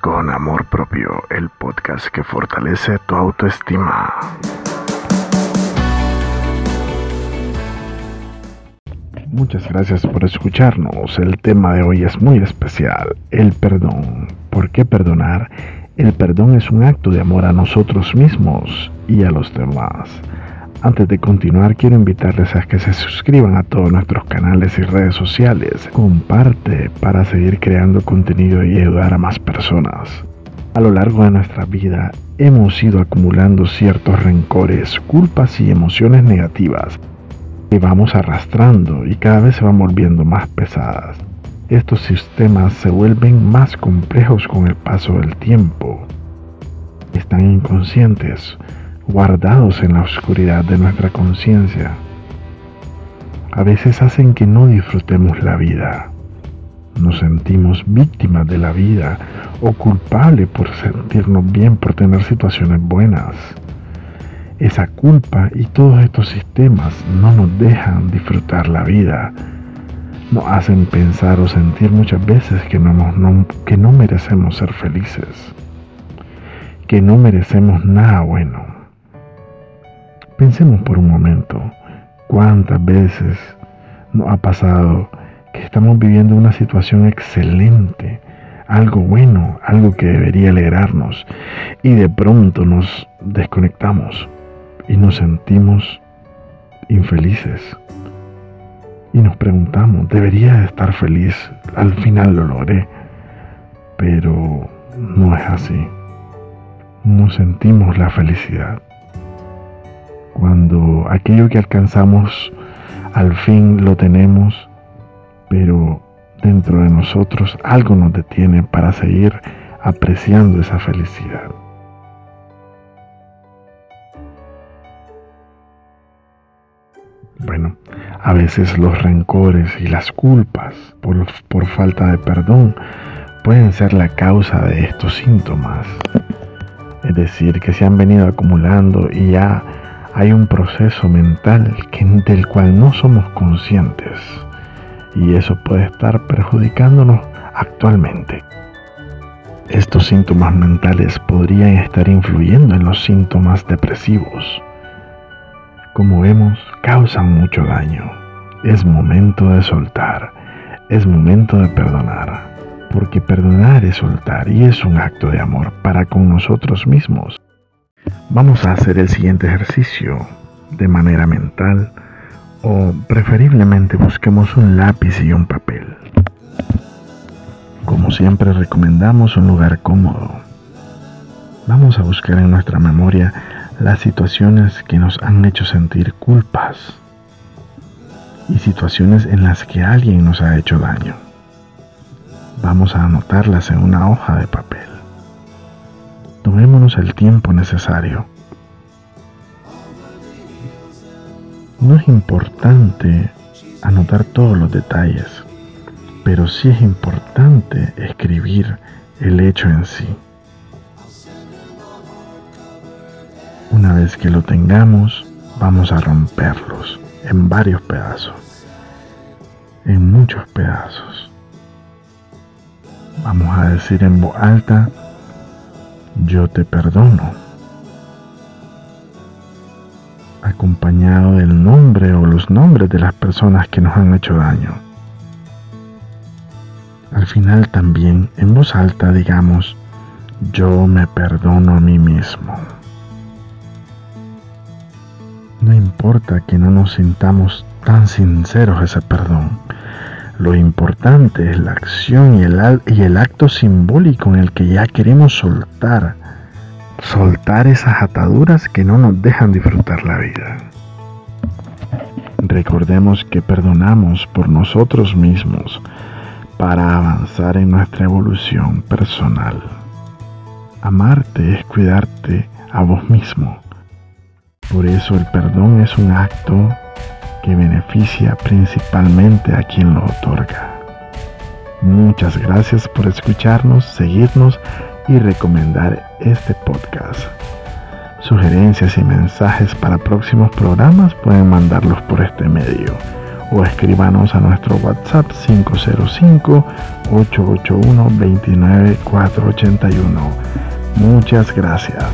con Amor Propio, el podcast que fortalece tu autoestima. Muchas gracias por escucharnos. El tema de hoy es muy especial, el perdón. ¿Por qué perdonar? El perdón es un acto de amor a nosotros mismos y a los demás. Antes de continuar, quiero invitarles a que se suscriban a todos nuestros canales y redes sociales. Comparte para seguir creando contenido y ayudar a más personas. A lo largo de nuestra vida hemos ido acumulando ciertos rencores, culpas y emociones negativas que vamos arrastrando y cada vez se van volviendo más pesadas. Estos sistemas se vuelven más complejos con el paso del tiempo. Están inconscientes guardados en la oscuridad de nuestra conciencia, a veces hacen que no disfrutemos la vida. Nos sentimos víctimas de la vida o culpables por sentirnos bien por tener situaciones buenas. Esa culpa y todos estos sistemas no nos dejan disfrutar la vida. Nos hacen pensar o sentir muchas veces que no, merecemos ser felices, que no merecemos nada bueno Pensemos por un momento cuántas veces nos ha pasado que estamos viviendo una situación excelente, algo bueno, algo que debería alegrarnos y de pronto nos desconectamos y nos sentimos infelices. Y nos preguntamos, debería estar feliz, al final lo logré, pero no es así. No sentimos la felicidad cuando aquello que alcanzamos al fin lo tenemos, pero dentro de nosotros algo nos detiene para seguir apreciando esa felicidad. Bueno, a veces los rencores y las culpas por, por, falta de perdón pueden ser la causa de estos síntomas. Es decir, que se han venido acumulando y ya hay un proceso mental del cual no somos conscientes y eso puede estar perjudicándonos actualmente. Estos síntomas mentales podrían estar influyendo en los síntomas depresivos. Como vemos, causan mucho daño. Es momento de soltar, es momento de perdonar, porque perdonar es soltar y es un acto de amor para con nosotros mismos Vamos a hacer el siguiente ejercicio de manera mental o preferiblemente busquemos un lápiz y un papel. Como siempre recomendamos un lugar cómodo. Vamos a buscar en nuestra memoria las situaciones que nos han hecho sentir culpas y situaciones en las que alguien nos ha hecho daño. Vamos a anotarlas en una hoja de papel. Tomémonos el tiempo necesario. No es importante anotar todos los detalles, pero sí es importante escribir el hecho en sí. Una vez que lo tengamos, vamos a romperlos en varios pedazos, en muchos pedazos. Vamos a decir en voz alta yo te perdono, acompañado del nombre o los nombres de las personas que nos han hecho daño. Al final también en voz alta digamos, yo me perdono a mí mismo. No importa que no nos sintamos tan sinceros ese perdón, lo importante es la acción y el, acto simbólico en el que ya queremos soltar. Soltar esas ataduras que no nos dejan disfrutar la vida. Recordemos que perdonamos por nosotros mismos para avanzar en nuestra evolución personal. Amarte es cuidarte a vos mismo. Por eso el perdón es un acto que beneficia principalmente a quien lo otorga. Muchas gracias por escucharnos, seguirnos y recomendar este podcast. Sugerencias y mensajes para próximos programas pueden mandarlos por este medio o escríbanos a nuestro WhatsApp 505-881-29481. Muchas gracias.